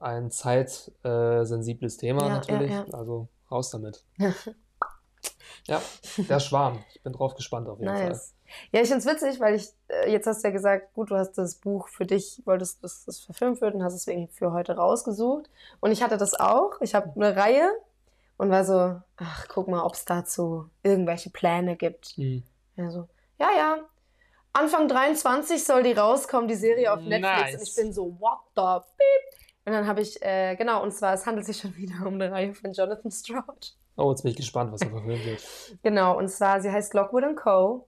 ein zeitsensibles Thema Ja, natürlich. ja, ja. Also raus damit. (laughs) Ja, der Schwarm. Ich bin drauf gespannt auf jeden Fall. Nice. Ja, ich finde es witzig, weil ich, äh, jetzt hast du ja gesagt, gut, du hast das Buch für dich, wolltest, dass das verfilmt wird und hast es deswegen für heute rausgesucht. Und ich hatte das auch. Ich habe eine Reihe und war so, ach, guck mal, ob es dazu irgendwelche Pläne gibt. Mhm. Ja, so, ja, ja. Anfang 23 soll die rauskommen, die Serie auf Netflix. Nice. Und ich bin so, what the beep? Und dann habe ich, äh, genau, und zwar, es handelt sich schon (laughs) wieder um eine Reihe von Jonathan Stroud. Oh, jetzt bin ich gespannt, was da verfilmt wird. (laughs) Genau, und zwar, sie heißt Lockwood Co.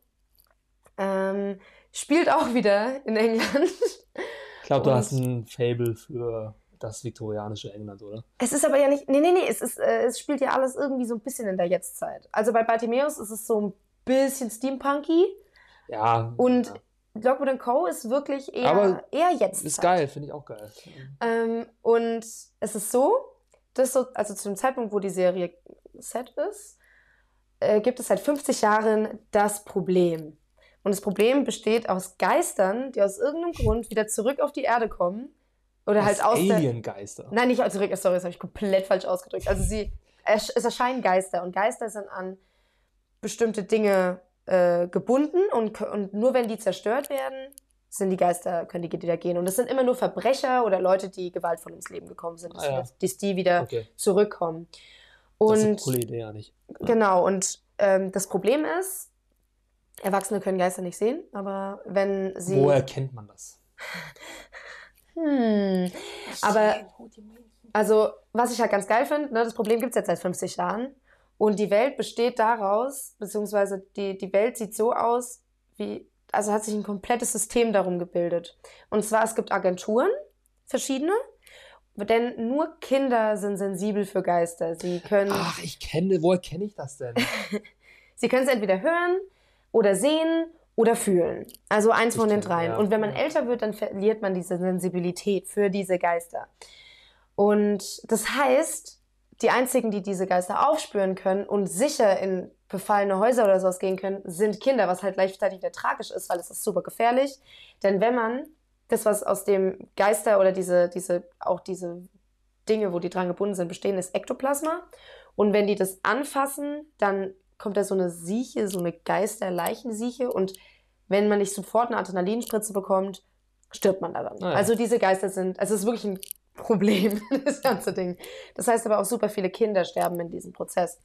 Ähm, spielt auch wieder in England. Ich glaube, du hast ein Fable für das viktorianische England, oder? Es ist aber ja nicht, nee, nee, nee, es, ist, äh, es spielt ja alles irgendwie so ein bisschen in der Jetztzeit. Also bei Bartimeus ist es so ein bisschen steampunky Ja. und ja. Lockwood Co. ist wirklich eher, Aber eher Jetztzeit. Ist geil, finde ich auch geil. Ähm, und es ist so, dass so, also zu dem Zeitpunkt, wo die Serie set ist, äh, gibt es seit 50 Jahren das Problem. Und das Problem besteht aus Geistern, die aus irgendeinem Grund wieder zurück auf die Erde kommen. Oder halt Das aus. Aliengeister. Nein, nicht zurück, sorry, das habe ich komplett falsch ausgedrückt. Also sie, es erscheinen Geister und Geister sind an bestimmte Dinge äh, gebunden und, und nur wenn die zerstört werden, sind die Geister, können die wieder gehen. Und es sind immer nur Verbrecher oder Leute, die gewaltvoll ums Leben gekommen sind, dass, Ah, ja. dass die wieder Okay. zurückkommen. Das ist eine Und coole Idee, ja nicht. genau, und ähm, das Problem ist, Erwachsene können Geister nicht sehen, aber wenn sie. Wo erkennt man das? (laughs) Hm. Aber Also, was ich halt ganz geil finde, ne, das Problem gibt es jetzt seit 50 Jahren. Und die Welt besteht daraus, beziehungsweise die, die Welt sieht so aus, wie, also hat sich ein komplettes System darum gebildet. Und zwar, es gibt Agenturen, verschiedene, denn nur Kinder sind sensibel für Geister. Sie können, Ach, ich kenne, woher kenne ich das denn? (laughs) sie können es entweder hören oder sehen oder fühlen. Also eins Ich von den kenn- dreien. ja, Und wenn man älter wird, dann verliert man diese Sensibilität für diese Geister. Und das heißt, die einzigen, die diese Geister aufspüren können und sicher in befallene Häuser oder sowas gehen können, sind Kinder, was halt gleichzeitig wieder tragisch ist, weil es ist super gefährlich. Denn wenn man das, was aus dem Geister oder diese, diese, auch diese Dinge, wo die dran gebunden sind, bestehen, ist Ektoplasma. Und wenn die das anfassen, dann kommt da so eine Sieche, so eine Geister-Leichensieche. Und wenn man nicht sofort eine Adrenalinspritze bekommt, stirbt man daran. Ah ja. Also diese Geister sind, also es ist wirklich ein Problem, (laughs) das ganze Ding. Das heißt aber auch super viele Kinder sterben in diesem Prozess.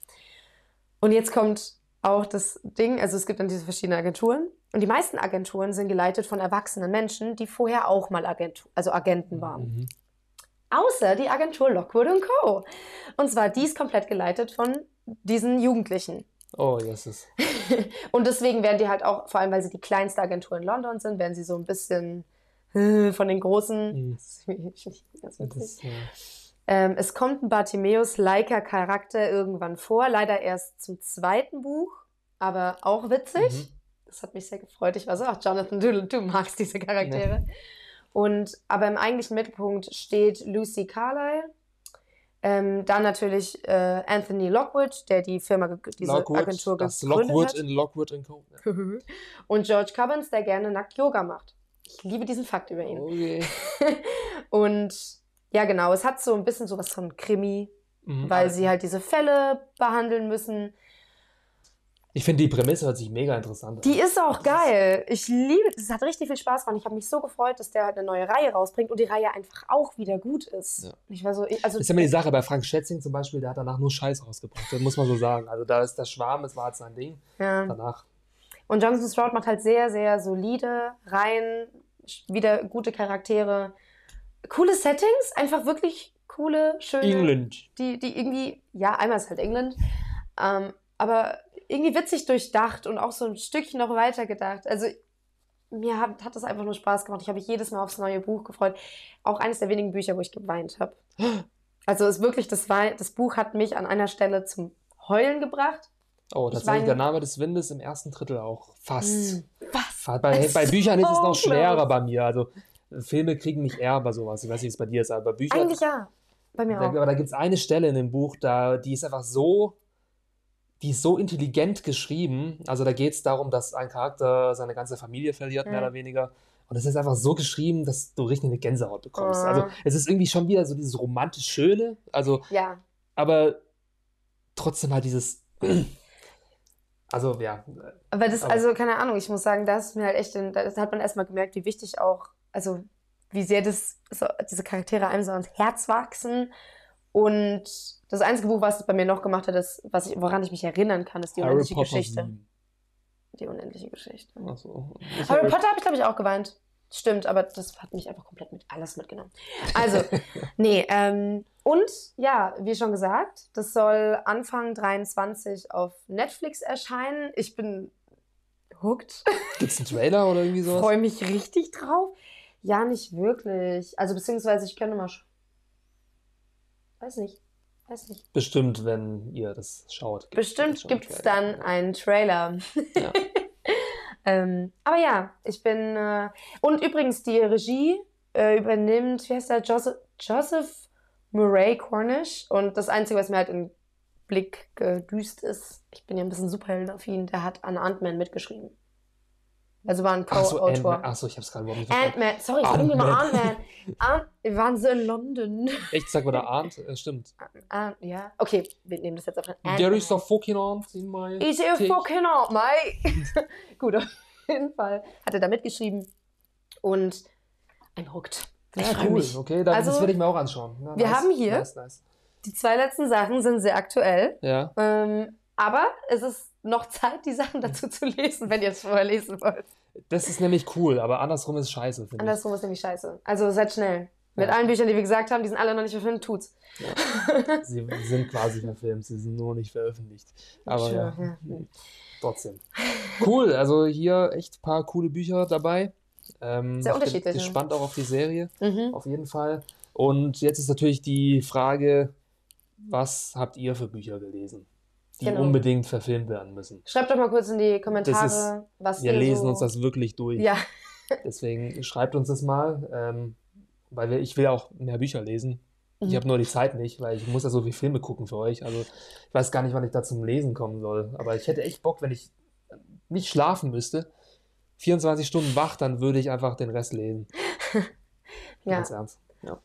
Und jetzt kommt auch das Ding, also es gibt dann diese verschiedenen Agenturen und die meisten Agenturen sind geleitet von erwachsenen Menschen, die vorher auch mal Agentu also Agenten waren. Mhm. Außer die Agentur Lockwood Co. Und zwar die ist komplett geleitet von diesen Jugendlichen. Oh, yes. Ist. (laughs) Und deswegen werden die halt auch, vor allem weil sie die kleinste Agentur in London sind, werden sie so ein bisschen (laughs) von den großen. Mhm. Das ist ganz witzig. Ja. Ähm, es kommt ein Bartimeus-liker Charakter irgendwann vor, leider erst zum zweiten Buch, aber auch witzig. Mhm. Das hat mich sehr gefreut. Ich war so, ach Jonathan, du, du magst diese Charaktere. Und aber im eigentlichen Mittelpunkt steht Lucy Carlyle. Ähm, dann natürlich äh, Anthony Lockwood, der die Firma, diese Lockwood, Agentur das gegründet Lockwood hat. in Lockwood in Co. Ja. (laughs) Und George Cubbins, der gerne nackt Yoga macht. Ich liebe diesen Fakt über ihn. Okay. (laughs) Und ja, genau, es hat so ein bisschen sowas von Krimi, Mhm. weil Also, sie halt diese Fälle behandeln müssen. Ich finde die Prämisse hört sich mega interessant an. Die ist auch geil. Ich liebe, es hat richtig viel Spaß gemacht. Ich habe mich so gefreut, dass der halt eine neue Reihe rausbringt und die Reihe einfach auch wieder gut ist. Ja. Ich war so, ich- also Das ist ja immer die Sache, bei Frank Schätzing zum Beispiel, der hat danach nur Scheiß rausgebracht, das muss man so sagen. Also da ist der Schwarm, es war halt sein Ding. ja. Danach, Und Jonathan Stroud macht halt sehr, sehr solide Reihen, wieder gute Charaktere, coole Settings, einfach wirklich coole, schöne. England. die, die irgendwie, ja, einmal ist halt England, ähm, aber irgendwie witzig durchdacht und auch so ein Stückchen noch weiter gedacht. Also mir hat, hat das einfach nur Spaß gemacht. Ich habe mich jedes Mal aufs neue Buch gefreut. Auch eines der wenigen Bücher, wo ich geweint habe. (gasps) Also es ist wirklich, das, Wei- das Buch hat mich an einer Stelle zum Heulen gebracht. Oh, Ich tatsächlich der Name des Windes im ersten Drittel auch. Fast. Was? Fast. Bei, bei Büchern ist es noch schwerer bei mir. Also Filme kriegen mich eher bei sowas. Ich weiß nicht, wie es bei dir ist, aber bei Büchern. Eigentlich ja. Bei mir Da, auch. aber da gibt es eine Stelle in dem Buch, da, die ist einfach so, die ist so intelligent geschrieben. Also da geht es darum, dass ein Charakter seine ganze Familie verliert, mehr Mhm. oder weniger. Und es ist einfach so geschrieben, dass du richtig eine Gänsehaut bekommst. Oh. Also es ist irgendwie schon wieder so dieses romantisch Schöne, also, Ja. aber trotzdem halt dieses, Also, ja. Aber das, Aber- also keine Ahnung, ich muss sagen, das ist mir halt echt, da hat man erstmal gemerkt, wie wichtig auch, also wie sehr das, so, diese Charaktere einem so ans Herz wachsen. Und das einzige Buch, was es bei mir noch gemacht hat, ist, was ich, woran ich mich erinnern kann, ist die Harry unendliche Potter Geschichte. sieben. Die unendliche Geschichte. Ach so. Ich Harry Harry- Potter habe ich, glaube ich, auch geweint. Stimmt, aber das hat mich einfach komplett mit alles mitgenommen. Also, (laughs) nee, ähm, und ja, wie schon gesagt, das soll Anfang 23 auf Netflix erscheinen. Ich bin hooked. (laughs) Gibt's einen Trailer oder irgendwie sowas? freue mich richtig drauf. Ja, nicht wirklich. Also, beziehungsweise ich könnte mal. Weiß nicht. Weiß nicht. Bestimmt, wenn ihr das schaut. Bestimmt gibt es dann einen Trailer. Ja. (laughs) ähm, aber ja, ich bin. Äh, und übrigens, die Regie äh, übernimmt, wie heißt der? Joseph, Joseph Murray Cornish. Und das Einzige, was mir halt in Blick gedüst ist, ich bin ja ein bisschen Superheldenaffin, der hat an Ant-Man mitgeschrieben. Also war ein Co-Autor. Ant-Man. Ach so, ich hab's gerade überhaupt nicht. Ant-Man, sorry, ich bin immer Ant-Man. Ant wir waren so in London. Echt, sag mal, der Arndt? Äh, stimmt. Ant ja, okay, wir nehmen das jetzt auf. There is a fucking Arndt in my... Is a fucking Ant, mate. (laughs) Gut, auf jeden Fall hat er da mitgeschrieben und ein hooked. Ich Ja, cool. mich. Okay, dann, Also, das werde ich mir auch anschauen. Ja, wir nice. haben hier- Nice, nice. Die zwei letzten Sachen sind sehr aktuell, Ja. ähm, aber es ist noch Zeit, die Sachen dazu zu lesen, wenn ihr es vorher lesen wollt. Das ist nämlich cool, aber andersrum ist scheiße, finde ich. Andersrum ist nämlich scheiße. Also seid schnell. Mit Ja. allen Büchern, die wir gesagt haben, die sind alle noch nicht verfilmt, tut's. Sie sind quasi verfilmt, sie sind nur nicht veröffentlicht. Aber Sure, ja, ja. trotzdem. Cool, also hier echt ein paar coole Bücher dabei. Ähm, Sehr ich bin unterschiedliche. gespannt auch auf die Serie, Mhm. auf jeden Fall. Und jetzt ist natürlich die Frage, was habt ihr für Bücher gelesen, die Genau. unbedingt verfilmt werden müssen? Schreibt doch mal kurz in die Kommentare, Das was Wir ihr lesen so... uns das wirklich durch. Ja, (laughs) Deswegen schreibt uns das mal, ähm, weil wir, ich will auch mehr Bücher lesen. Ich Mhm. habe nur die Zeit nicht, weil ich muss ja so viele Filme gucken für euch. Also ich weiß gar nicht, wann ich da zum Lesen kommen soll. Aber ich hätte echt Bock, wenn ich nicht schlafen müsste, 24 Stunden wach, dann würde ich einfach den Rest lesen. (laughs) ja. Ganz ernst. Ja.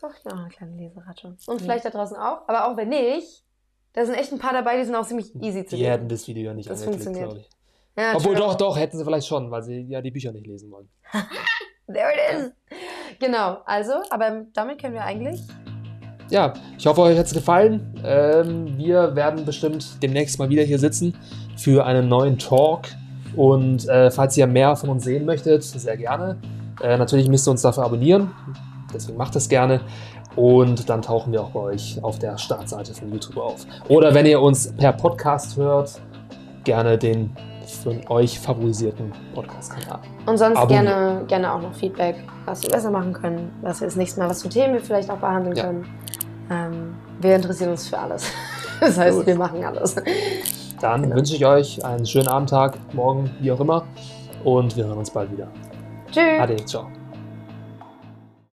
Doch, auch eine kleine Leseratte. Und vielleicht da draußen auch. Aber auch wenn nicht, da sind echt ein paar dabei, die sind auch ziemlich easy zu Die lesen. hätten das Video ja nicht Das angeklickt, funktioniert. glaube ich. Ja, Obwohl doch, doch, hätten sie vielleicht schon, weil sie ja die Bücher nicht lesen wollen. (laughs) There it is. Genau, also, aber damit können wir eigentlich. Ja, ich hoffe, euch hat es gefallen. Ähm, wir werden bestimmt demnächst mal wieder hier sitzen für einen neuen Talk. Und äh, falls ihr mehr von uns sehen möchtet, sehr gerne. Äh, natürlich müsst ihr uns dafür abonnieren. Deswegen macht das gerne. Und dann tauchen wir auch bei euch auf der Startseite von YouTube auf. Oder wenn ihr uns per Podcast hört, gerne den von euch favorisierten Podcast-Kanal. Und sonst Abonnieren. gerne, gerne auch noch Feedback, was wir besser machen können, was wir das nächste Mal, was für Themen wir vielleicht auch behandeln Ja. können. Ähm, wir interessieren uns für alles. (laughs) Das heißt, Gut. wir machen alles. Dann Genau. wünsche ich euch einen schönen Abendtag, morgen, wie auch immer. Und wir hören uns bald wieder. Tschüss. Ade, ciao.